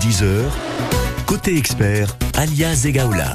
9h30, 10h, côté expert, Alia Zegaoula.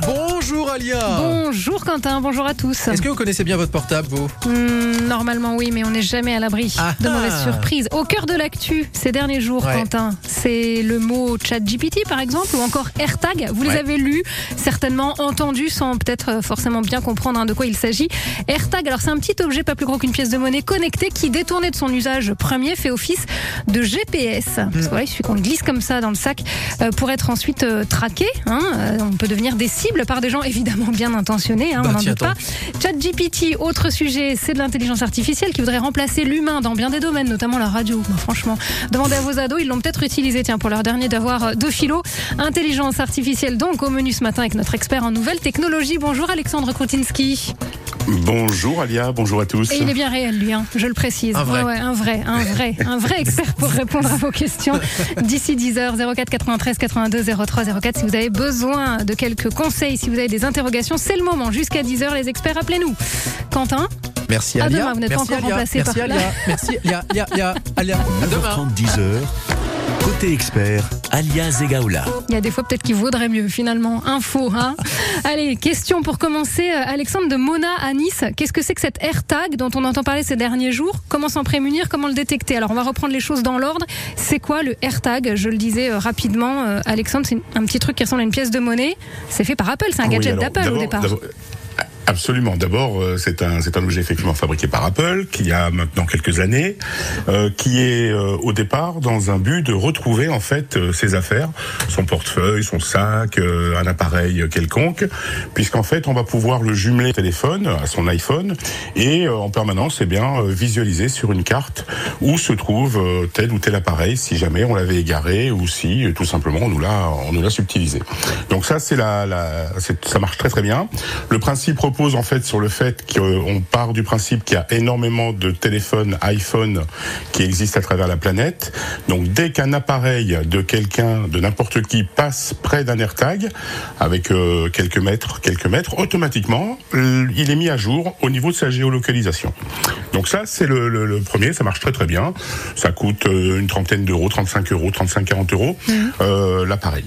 Bonjour Alia Bonjour Quentin, bonjour à tous. Est-ce que vous connaissez bien votre portable, vous? Hmm, normalement oui, mais on n'est jamais à l'abri Ah de ah. mauvaises surprises. Au cœur de l'actu ces derniers jours, Ouais. Quentin, c'est le mot ChatGPT par exemple, ou encore AirTag. Vous les avez lus, certainement entendus, sans peut-être euh, forcément bien comprendre hein, de quoi il s'agit. AirTag, alors c'est un petit objet pas plus gros qu'une pièce de monnaie connecté qui, détourné de son usage premier, fait office de GPS. Hmm. Parce que voilà, il suffit qu'on glisse comme ça dans le sac euh, pour être ensuite euh, traqué. hein. Euh, on peut devenir des cibles par des gens évidemment bien intentionnés, hein, Bah, on n'en tiens, doute pas. ChatGPT, autre sujet, c'est de l'intelligence artificielle qui voudrait remplacer l'humain dans bien des domaines, notamment la radio. Bah, franchement, demandez à vos ados, ils l'ont peut-être utilisé, tiens, pour leur dernier d'avoir euh, deux philo. Intelligence artificielle, donc, au menu ce matin avec notre expert en nouvelles technologies. Bonjour Alexandre Krutinski. Bonjour Alia, bonjour à tous. Et il est bien réel, lui, hein, je le précise. Un vrai. Ouais, ouais, un vrai, un vrai, un vrai expert pour répondre à vos questions. D'ici 10h, 04 93 82 03 04. Si vous avez besoin de quelques conseils, si vous avez des interrogations, c'est le moment. Jusqu'à 10h, les experts, appelez-nous. Quentin, Merci À Alia. demain, vous n'êtes pas Merci encore Alia. remplacé Merci par- Alia. Merci Alia, Alia, Alia, Alia. À demain. 9h30, 10h, côté expert, Alia Zegaoula. il y a des fois peut-être qu'il vaudrait mieux finalement. Info, hein Allez, question pour commencer. Alexandre de Mona à Nice. Qu'est-ce que c'est que cette AirTag dont on entend parler ces derniers jours? Comment s'en prémunir? Comment le détecter? Alors on va reprendre les choses dans l'ordre. C'est quoi le AirTag? Je le disais euh, rapidement, euh, Alexandre, c'est un petit truc qui ressemble à une pièce de monnaie. C'est fait par Apple, c'est un Oui, gadget d'Apple au départ. Absolument. D'abord, euh, c'est un c'est un objet effectivement fabriqué par Apple, qui a maintenant quelques années, euh, qui est euh, au départ dans un but de retrouver en fait ses affaires, son portefeuille, son sac, un appareil quelconque, puisqu'en fait on va pouvoir le jumeler au téléphone, à son iPhone, et en permanence, eh bien, visualiser sur une carte où se trouve tel ou tel appareil, si jamais on l'avait égaré ou si tout simplement on nous l'a on nous l'a subtilisé. Donc ça c'est la, ça marche très très bien. Le principe repose en fait sur le fait qu'on part du principe qu'il y a énormément de téléphones iPhone qui existent à travers la planète. Donc dès qu'un appareil de quelqu'un, de n'importe qui passe près d'un AirTag avec euh, quelques mètres, quelques mètres, automatiquement il est mis à jour au niveau de sa géolocalisation. Donc ça c'est le, le- le premier, ça marche très très bien. Ça coûte euh, une trentaine d'euros, 35 euros, 35-40 euros euh, l'appareil.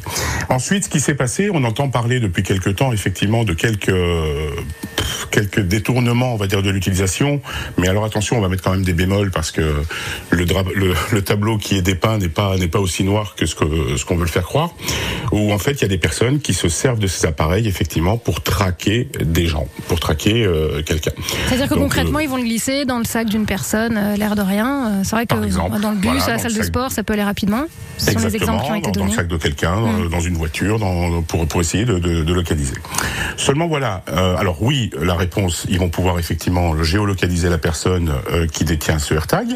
Ensuite, ce qui s'est passé, on entend parler depuis quelques temps effectivement de quelques quelques détournements, on va dire, de l'utilisation. Mais alors attention, on va mettre quand même des bémols parce que le, dra- le, le tableau qui est dépeint n'est pas n'est pas aussi noir que ce que ce qu'on veut le faire croire. Où en fait, il y a des personnes qui se servent de ces appareils effectivement pour traquer des gens, pour traquer euh, quelqu'un. C'est-à-dire que Donc, concrètement, euh, ils vont le glisser dans le sac d'une personne, euh, l'air de rien. C'est vrai que exemple, dans le bus, voilà, à la salle le de sport, ça peut aller rapidement. Ce sont les exemples qui ont été dans, le sac de quelqu'un, dans- dans une voiture, dans, pour, pour essayer de, de, de localiser. Seulement voilà, alors oui, la réponse, ils vont pouvoir effectivement géolocaliser la personne euh, qui détient ce AirTag,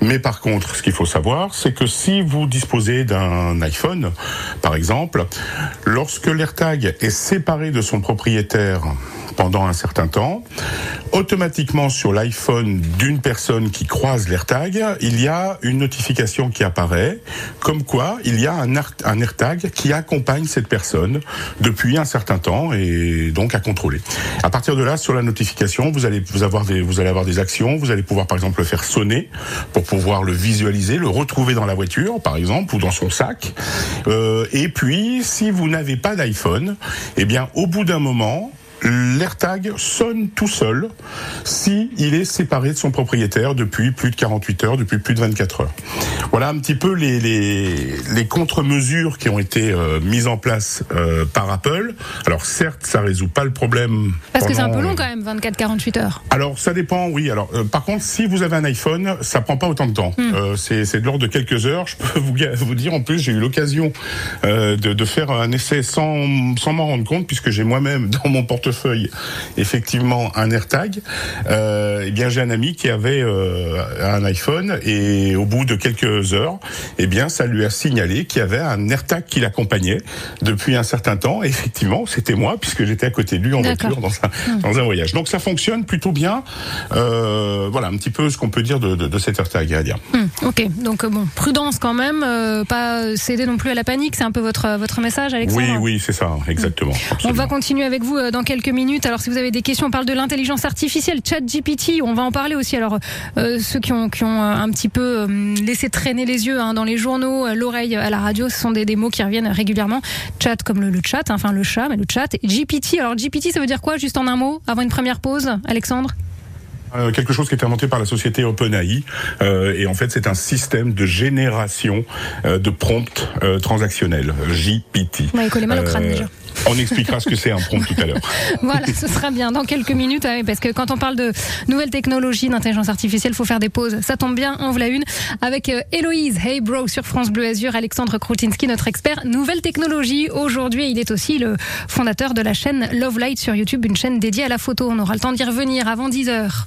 mais par contre, ce qu'il faut savoir, c'est que si vous disposez d'un iPhone, par exemple, lorsque l'AirTag est séparé de son propriétaire pendant un certain temps, automatiquement sur l'iPhone d'une personne qui croise l'AirTag, il y a une notification qui apparaît, comme quoi il y a un, AirTag qui accompagne cette personne depuis un certain temps et donc à contrôler. À partir de là, sur la notification, vous allez vous avoir des vous allez avoir des actions, vous allez pouvoir par exemple le faire sonner pour pouvoir le visualiser, le retrouver dans la voiture par exemple ou dans son sac. Euh, et puis, si vous n'avez pas d'iPhone, eh bien au bout d'un moment l'AirTag sonne tout seul si il est séparé de son propriétaire depuis plus de 48 heures, depuis plus de 24 heures. Voilà un petit peu les, les, les contre-mesures qui ont été euh, mises en place euh, par Apple. Alors certes, ça résout pas le problème. Parce que c'est un peu long quand même, 24-48 heures. alors ça dépend, oui. Alors euh, par contre, si vous avez un iPhone, ça prend pas autant de temps. Euh, c'est de l'ordre de quelques heures. Je peux vous, dire en plus, j'ai eu l'occasion de, de faire un essai sans sans m'en rendre compte, puisque j'ai moi-même dans mon portefeuille effectivement un AirTag. Euh, eh bien, j'ai un ami qui avait euh, un iPhone et au bout de quelques heures, eh bien, ça lui a signalé qu'il y avait un AirTag qui l'accompagnait depuis un certain temps. Et effectivement, c'était moi puisque j'étais à côté de lui en voiture dans un, dans un voyage. Donc ça fonctionne plutôt bien. Euh, voilà un petit peu ce qu'on peut dire de, de, de cet AirTag à dire. Hum, ok, donc euh, bon, prudence quand même, pas céder non plus à la panique, c'est un peu votre, votre message, Alexandre Oui, oui, c'est ça, exactement. On absolument. va continuer avec vous dans quelques quelques minutes. Alors si vous avez des questions, on parle de l'intelligence artificielle, chat GPT, on va en parler aussi. Alors euh, ceux qui ont, qui ont euh, un petit peu euh, laissé traîner les yeux hein, dans les journaux, l'oreille à la radio, ce sont des, des, mots qui reviennent régulièrement. Chat comme le, le chat, hein, enfin le chat, mais le chat. GPT, alors GPT ça veut dire quoi juste en un mot, avant une première pause, Alexandre? Euh, quelque chose qui est inventé par la société OpenAI euh, et en fait c'est un système de génération euh, de prompts transactionnels JPT. Ouais, il mal au crâne déjà. On expliquera ce que c'est un prompt tout à l'heure. voilà, ce sera bien dans quelques minutes, parce que quand on parle de nouvelles technologies, d'intelligence artificielle, il faut faire des pauses. Ça tombe bien, en voilà une avec Héloïse Hey Bro sur France Bleu Azur, Alexandre Kroutinski, notre expert nouvelles technologies. Aujourd'hui, il est aussi le fondateur de la chaîne Love Light sur YouTube, une chaîne dédiée à la photo. On aura le temps d'y revenir avant 10 heures.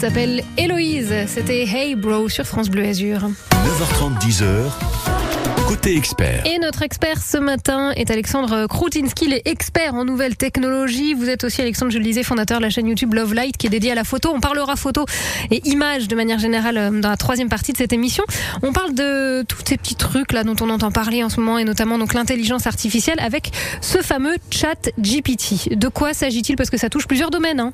s'appelle Héloïse. C'était Hey Bro sur France Bleu Azur. 9h30, 10h. Côté expert. Et notre expert ce matin est Alexandre Kroutinski, il est expert en nouvelles technologies. Vous êtes aussi, Alexandre, je le disais, fondateur de la chaîne YouTube Love Light qui est dédiée à la photo. On parlera photo et images de manière générale euh, dans la troisième partie de cette émission. On parle de tous ces petits trucs là dont on entend parler en ce moment et notamment donc l'intelligence artificielle avec ce fameux chat GPT. De quoi s'agit-il? Parce que ça touche plusieurs domaines. Hein.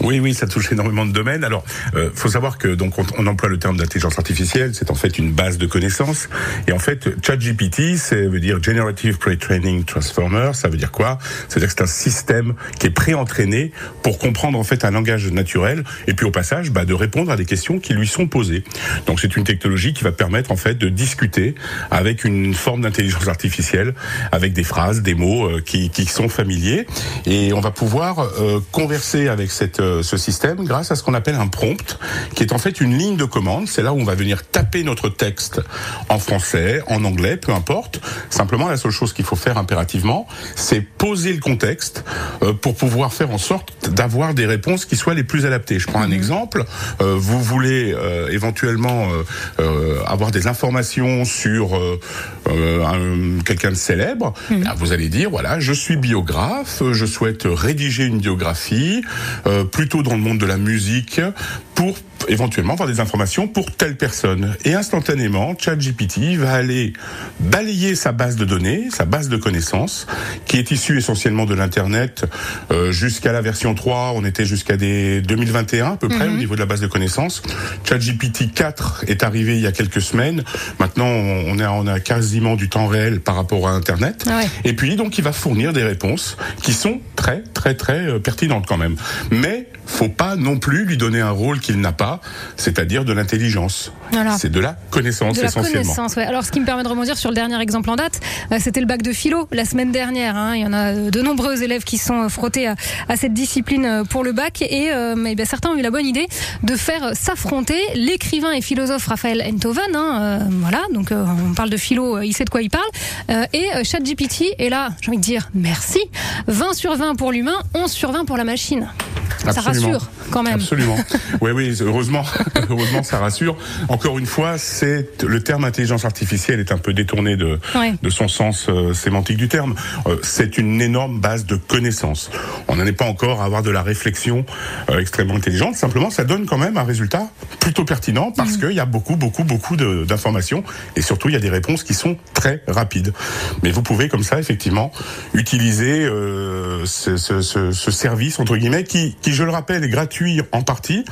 Oui, oui, ça touche énormément de domaines. Alors, euh, faut savoir que donc on, on emploie le terme d'intelligence artificielle. C'est en fait une base de connaissances. Et en fait, ChatGPT, ça veut dire Generative Pre-Training Transformer. Ça veut dire quoi? Ça veut dire que c'est un système qui est pré-entraîné pour comprendre en fait un langage naturel et puis au passage, bah, de répondre à des questions qui lui sont posées. Donc, c'est une technologie qui va permettre en fait de discuter avec une forme d'intelligence artificielle, avec des phrases, des mots euh, qui, qui sont familiers, et on va pouvoir euh, converser avec cette euh, ce système grâce à ce qu'on appelle un prompt, qui est en fait une ligne de commande. C'est là où on va venir taper notre texte en français, en anglais, peu importe. Simplement, la seule chose qu'il faut faire impérativement, c'est poser le contexte euh, pour pouvoir faire en sorte d'avoir des réponses qui soient les plus adaptées. Je prends un exemple. Euh, vous voulez euh, éventuellement avoir des informations sur un- quelqu'un de célèbre. Ben, vous allez dire voilà, je suis biographe, je souhaite rédiger une biographie, plutôt dans le monde de la musique, pour éventuellement avoir des informations pour telle personne. Et instantanément, ChatGPT va aller balayer sa base de données, sa base de connaissances, qui est issue essentiellement de l'Internet euh, jusqu'à la version 3, on était jusqu'à des 2021 à peu près au niveau de la base de connaissances. ChatGPT 4 est arrivé il y a quelques semaines. Maintenant, on a, on a quasiment du temps réel par rapport à Internet. Ouais. Et puis, donc, il va fournir des réponses qui sont très, très, très euh, pertinentes quand même. Mais faut pas non plus lui donner un rôle qu'il n'a pas, c'est-à-dire de l'intelligence. Voilà. C'est de la connaissance De la essentiellement. connaissance, ouais. Alors, ce qui me permet de rebondir sur le dernier exemple en date, euh, c'était le bac de philo la semaine dernière. hein. Il y en a euh, de nombreux élèves qui sont euh, frottés à, à cette discipline pour le bac, et euh, mais, ben, certains ont eu la bonne idée de faire s'affronter l'écrivain et philosophe Raphaël Enthoven. Hein, euh, voilà, donc euh, on parle de philo, il sait de quoi il parle, euh, et ChatGPT. Et là, j'ai envie de dire merci. 20 sur 20 pour l'humain, 11 sur 20 pour la machine. Ça rassure quand même. Absolument. oui, oui, heureusement, heureusement, ça rassure. Encore une fois, c'est le terme intelligence artificielle est un peu détourné de, Ouais. de son sens euh, sémantique du terme. Euh, c'est une énorme base de connaissances. On n'en est pas encore à avoir de la réflexion euh, extrêmement intelligente. Simplement, ça donne quand même un résultat plutôt pertinent parce qu'il y a beaucoup, beaucoup, beaucoup d'informations et surtout il y a des réponses qui sont très rapides. Mais vous pouvez comme ça effectivement utiliser ce, ce- ce- ce service entre guillemets qui, qui, je le rappelle, est gratuit en partie.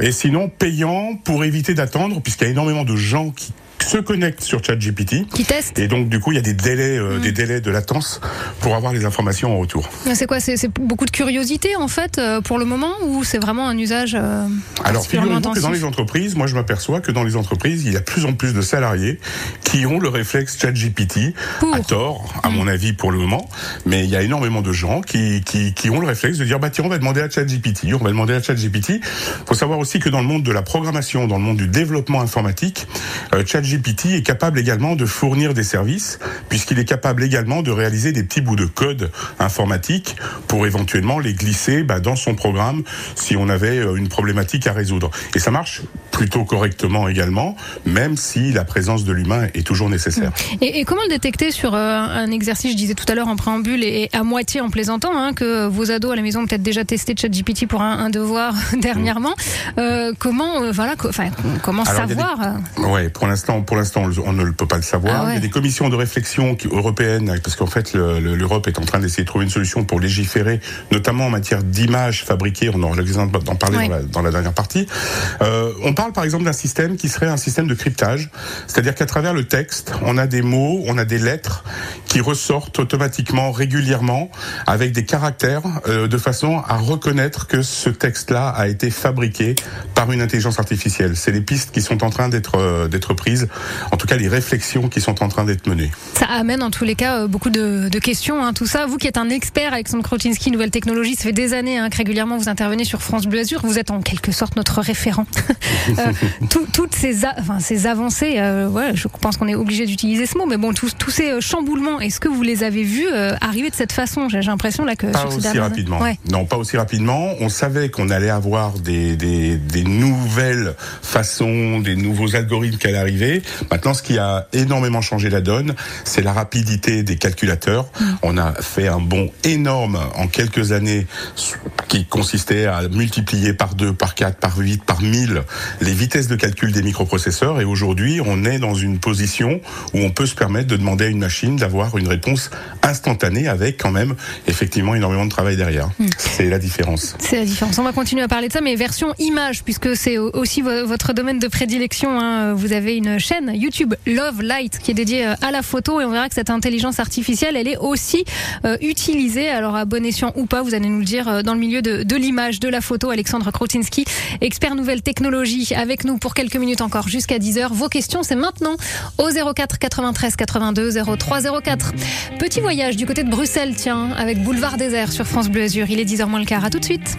Et sinon payant pour éviter d'attendre puisqu'il y a énormément de gens qui se connectent sur ChatGPT. Qui teste Et donc, du coup, il y a des délais, euh, des délais de latence pour avoir les informations en retour. C'est quoi C'est beaucoup de curiosité en fait euh, pour le moment ou c'est vraiment un usage euh, Alors, figurez-vous que dans les entreprises, moi, je m'aperçois que dans les entreprises, il y a de plus en plus de salariés qui ont le réflexe ChatGPT, à tort, à mon avis, pour le moment. Mais il y a énormément de gens qui, qui, qui ont le réflexe de dire, bah, tiens, on va demander à ChatGPT, on va demander à ChatGPT. Faut savoir aussi que dans le monde de la programmation, dans le monde du développement informatique, euh, ChatGPT est capable également de fournir des services, puisqu'il est capable également de réaliser des petits bouts de code informatique pour éventuellement les glisser bah, dans son programme si on avait euh, une problématique à résoudre. Et ça marche plutôt correctement également, même si la présence de l'humain est toujours nécessaire. Et, et comment le détecter sur euh, un exercice Je disais tout à l'heure en préambule et, et à moitié en plaisantant hein, que vos ados à la maison ont peut-être déjà testé ChatGPT pour un, un devoir dernièrement. Euh, comment euh, voilà, co- comment Alors, des- savoir Ouais, pour l'instant, pour l'instant, on ne le peut pas le savoir. Ah ouais. Il y a des commissions de réflexion qui, européennes, parce qu'en fait, le- le- l'Europe est en train d'essayer de trouver une solution pour légiférer, notamment en matière d'images fabriquées. On aura l'occasion d'en parler dans, la, dans la dernière partie. Euh, on parle par exemple d'un système qui serait un système de cryptage, c'est-à-dire qu'à travers le texte, on a des mots, on a des lettres qui ressortent automatiquement, régulièrement, avec des caractères, euh, de façon à reconnaître que ce texte-là a été fabriqué par une intelligence artificielle. C'est les pistes qui sont en train d'être euh, d'être prises, en tout cas les réflexions qui sont en train d'être menées. Ça amène en tous les cas euh, beaucoup de, de questions. Hein, tout ça, vous qui êtes un expert, Alexandre Krotinski, nouvelle technologie, ça fait des années hein, que régulièrement vous intervenez sur France Bleu Azur. Vous êtes en quelque sorte notre référent. Euh, tout- toutes ces, a- enfin, ces avancées, euh, ouais, je pense qu'on est obligé d'utiliser ce mot, mais bon, tous, tous ces euh, chamboulements, est-ce que vous les avez vus euh, arriver de cette façon? J'ai l'impression là que Pas sur ces aussi rapidement. Ouais. Non, pas aussi rapidement. On savait qu'on allait avoir des, des, des nouvelles façons, des nouveaux algorithmes qui allaient arriver. Maintenant, ce qui a énormément changé la donne, c'est la rapidité des calculateurs. Mm. On a fait un bond énorme en quelques années qui consistait à multiplier par deux, par quatre, par huit, par mille les vitesses de calcul des microprocesseurs. Et aujourd'hui, on est dans une position où on peut se permettre de demander à une machine d'avoir une réponse instantanée avec quand même effectivement énormément de travail derrière. C'est la différence. C'est la différence. On va continuer à parler de ça, mais version image, puisque c'est aussi vo- votre domaine de prédilection. hein. Vous avez une chaîne YouTube Love Light qui est dédiée euh, à la photo et on verra que cette intelligence artificielle, elle est aussi euh, utilisée. Alors à bon escient ou pas, vous allez nous le dire euh, dans le milieu de, l'image, de la photo. Alexandre Krotinski, expert nouvelle technologie, avec nous pour quelques minutes encore jusqu'à 10h. Vos questions, c'est maintenant au 04 93 82 03 04. Petit voyage du côté de Bruxelles, tiens, avec Boulevard Désert sur France Bleu Azur. Il est 10h moins le quart. À tout de suite.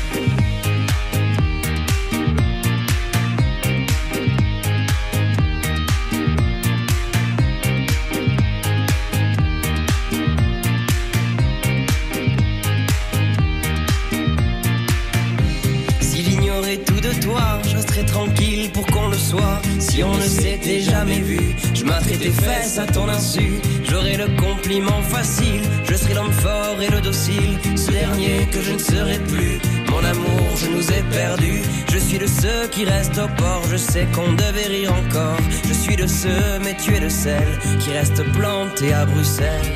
Tes fesses à ton insu. J'aurais le compliment facile, je serais l'homme fort et le docile. Ce dernier que je ne serai plus. Mon amour, je nous ai perdus. Je suis de ceux qui restent au port. Je sais qu'on devait rire encore. Je suis de ceux, mais tu es de celle qui reste planté à Bruxelles.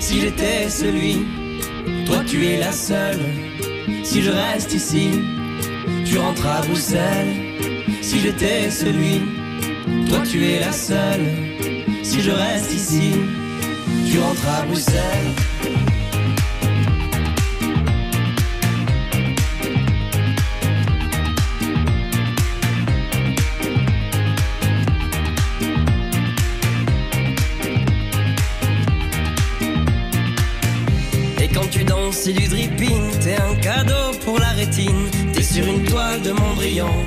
Si j'étais celui, toi tu es la seule. Si je reste ici, tu rentres à Bruxelles. Si j'étais celui, toi tu es la seule. Si je reste ici, tu rentres à Bruxelles. Et quand tu danses, c'est du dripping. T'es un cadeau pour la rétine. T'es sur une toile de Mondrian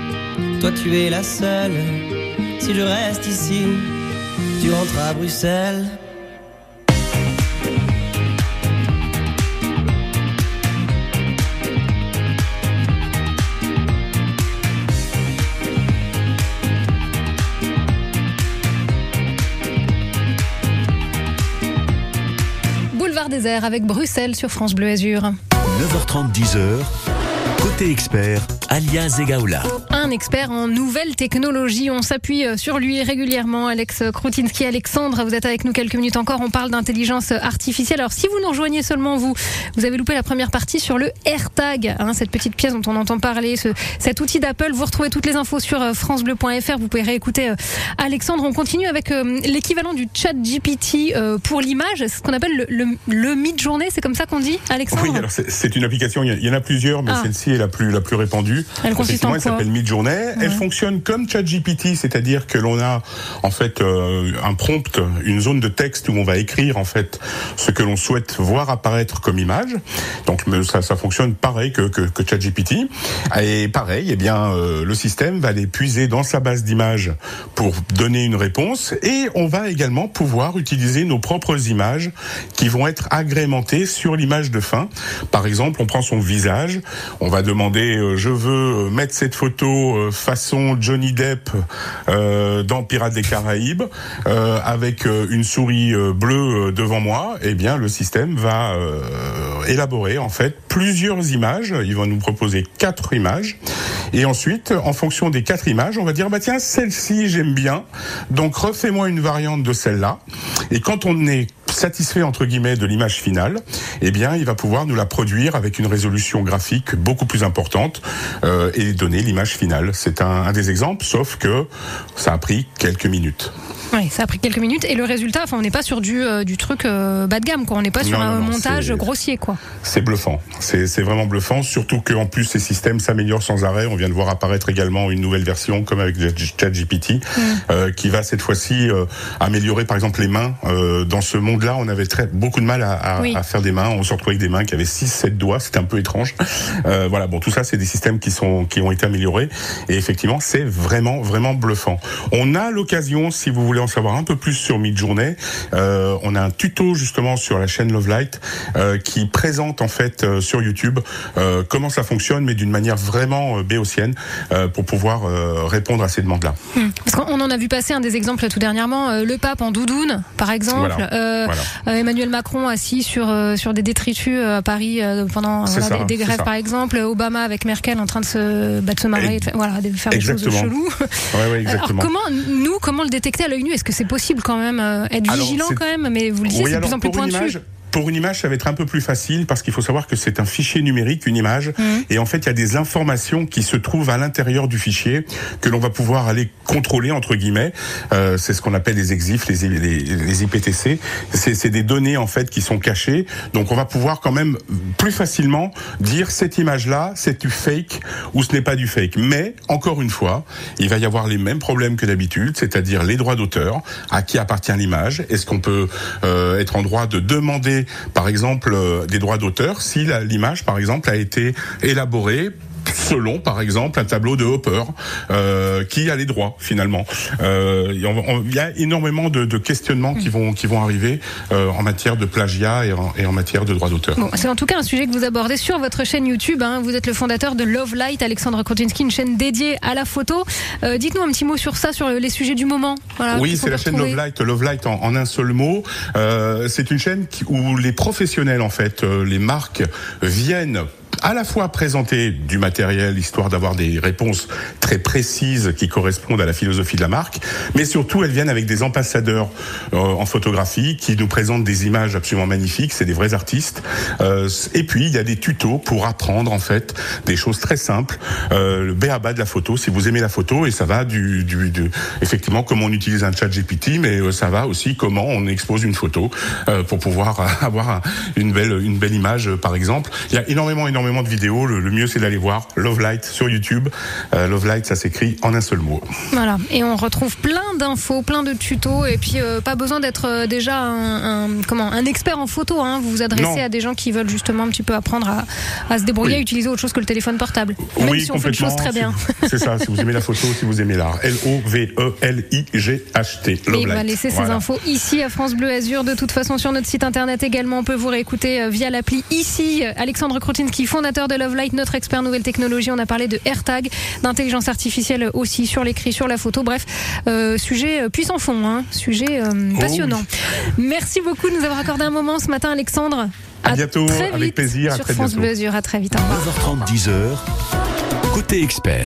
toi tu es la seule. Si je reste ici, tu rentres à Bruxelles. Boulevard désert avec Bruxelles sur France Bleu Azur. 9h30, 10h. Côté expert, alias Egaola. Un expert en nouvelles technologies. On s'appuie euh, sur lui régulièrement. Alex Kroutinski, Alexandre, vous êtes avec nous quelques minutes encore. On parle d'intelligence artificielle. Alors, si vous nous rejoignez seulement vous, vous avez loupé la première partie sur le AirTag, hein, cette petite pièce dont on entend parler, ce, cet outil d'Apple. Vous retrouvez toutes les infos sur euh, francebleu.fr. Vous pouvez réécouter euh, Alexandre. On continue avec euh, l'équivalent du chat GPT euh, pour l'image, C'est ce qu'on appelle le, le, le mid-journée. C'est comme ça qu'on dit, Alexandre Oui, alors c'est- une application, il y en a plusieurs, mais Ah. celle-ci est la plus, la plus répandue. Elle consiste en Effectivement, elle quoi Elle fonctionne comme ChatGPT, c'est-à-dire que l'on a en fait euh, un prompt, une zone de texte où on va écrire en fait ce que l'on souhaite voir apparaître comme image. Donc ça, ça fonctionne pareil que, que, que ChatGPT. Et pareil, eh bien euh, le système va aller puiser dans sa base d'images pour donner une réponse, et on va également pouvoir utiliser nos propres images qui vont être agrémentées sur l'image de fin. Par exemple, on prend son visage, on va demander euh, je veux mettre cette photo euh, façon Johnny Depp euh, dans Pirates des Caraïbes euh, avec une souris bleue devant moi. Eh bien, le système va élaborer en fait plusieurs images. Il va nous proposer quatre images. Et ensuite, en fonction des quatre images, on va dire bah tiens celle-ci j'aime bien, donc refais-moi une variante de celle-là. Et quand on est satisfait entre guillemets de l'image finale, eh bien il va pouvoir nous la produire avec une résolution graphique beaucoup plus importante euh, et donner l'image finale. C'est un, un des exemples, sauf que ça a pris quelques minutes. Oui, ça a pris quelques minutes et le résultat, enfin, on n'est pas sur du, euh, du truc euh, bas de gamme, quoi. On n'est pas sur Non, un non, montage grossier, quoi. C'est bluffant. C'est vraiment bluffant, surtout qu'en plus ces systèmes s'améliorent sans arrêt. On vient de voir apparaître également une nouvelle version, comme avec ChatGPT, euh, qui va cette fois-ci améliorer par exemple les mains. Dans ce monde-là, on avait très beaucoup de mal à, à- Oui. à faire des mains. On se retrouvait avec des mains qui avaient 6-7 doigts. C'était un peu étrange. Voilà, bon, tout ça, c'est des systèmes qui sont qui ont été améliorés. Et effectivement, c'est vraiment vraiment bluffant. On a l'occasion, si vous voulez en savoir un peu plus sur Midjourney, euh, on a un tuto justement sur la chaîne Lovelight euh, qui présente en fait euh, sur YouTube euh, comment ça fonctionne, mais d'une manière vraiment euh, béotienne pour pouvoir répondre à ces demandes-là. Parce qu'on en a vu passer un des exemples tout dernièrement, le pape en doudoune, par exemple. Voilà. Voilà. Emmanuel Macron assis sur sur des détritus à Paris pendant C'est voilà, ça, des, grèves ça. par exemple, Obama avec Merkel en train de se bah, de se de faire- voilà, de faire des choses cheloues. Ouais, ouais, Alors comment nous comment le détecter à l'œil nu? Est-ce que c'est possible quand même euh, être Alors, vigilant quand même Mais vous le disiez, Oui, c'est de plus en plus pointu. Pour une image, ça va être un peu plus facile parce qu'il faut savoir que c'est un fichier numérique, une image, Mhm. et en fait, il y a des informations qui se trouvent à l'intérieur du fichier que l'on va pouvoir aller contrôler entre guillemets. Euh, c'est ce qu'on appelle les EXIF, les, les, les IPTC. C'est c'est des données en fait qui sont cachées, donc on va pouvoir quand même plus facilement dire cette image-là, c'est du fake ou ce n'est pas du fake. Mais encore une fois, il va y avoir les mêmes problèmes que d'habitude, c'est-à-dire les droits d'auteur, à qui appartient l'image. Est-ce qu'on peut euh, être en droit de demander, par exemple, euh, des droits d'auteur si l'image, par exemple, a été élaborée selon, par exemple, un tableau de Hopper, euh, qui a les droits finalement. Euh, Il y a énormément de, de questionnements qui vont qui vont arriver euh, en matière de plagiat et en, et en matière de droits d'auteur. Bon, c'est en tout cas un sujet que vous abordez sur votre chaîne YouTube. hein. Vous êtes le fondateur de Love Light, Alexandre Kretinsky, une chaîne dédiée à la photo. Euh, Dites-nous un petit mot sur ça, sur les sujets du moment. Voilà, Oui, c'est la chaîne. Love Light. Love Light en, en un seul mot. Euh, c'est une chaîne qui- où les professionnels, en fait, euh, les marques viennent à la fois présenter du matériel, histoire d'avoir des réponses très précises qui correspondent à la philosophie de la marque, mais surtout elles viennent avec des ambassadeurs euh, en photographie qui nous présentent des images absolument magnifiques, c'est des vrais artistes. Euh, et puis il y a des tutos pour apprendre en fait des choses très simples, euh, le béaba de la photo, si vous aimez la photo, et ça va du, du, du- effectivement comment on utilise un chat GPT, mais euh, ça va aussi comment on expose une photo euh, pour pouvoir avoir un- une belle une belle image par exemple. Il y a énormément énormément de vidéos. Le, le mieux c'est d'aller voir Love Light sur YouTube. Euh, Love Light ça s'écrit en un seul mot. Voilà, et on retrouve plein d'infos, plein de tutos, et puis euh, pas besoin d'être euh, déjà un, un- comment un expert en photo. Hein. Vous vous adressez Non. à des gens qui veulent justement un petit peu apprendre à, à se débrouiller, Oui. à utiliser autre chose que le téléphone portable. Même oui, si on fait les choses très bien. C'est ça. Si vous aimez la photo, si vous aimez l'art. L O V E L I G H T. Et Love il va Light. laisser ses Voilà. infos ici à France Bleu Azur. De toute façon, sur notre site internet également, on peut vous réécouter euh, via l'appli ici. Alexandre Krotinski, fondateur de Love Light, notre expert nouvelle technologie. On a parlé de AirTag, d'intelligence artificielle aussi sur l'écrit, sur la photo. Bref, euh, sujet euh, puissant fond, hein, sujet euh, Oh passionnant. Merci beaucoup de nous avoir accordé un moment ce matin, Alexandre. À bientôt, très avec vite plaisir, à Sur très France bientôt. À très vite. Au revoir. 9h30, 10h. Côté expert.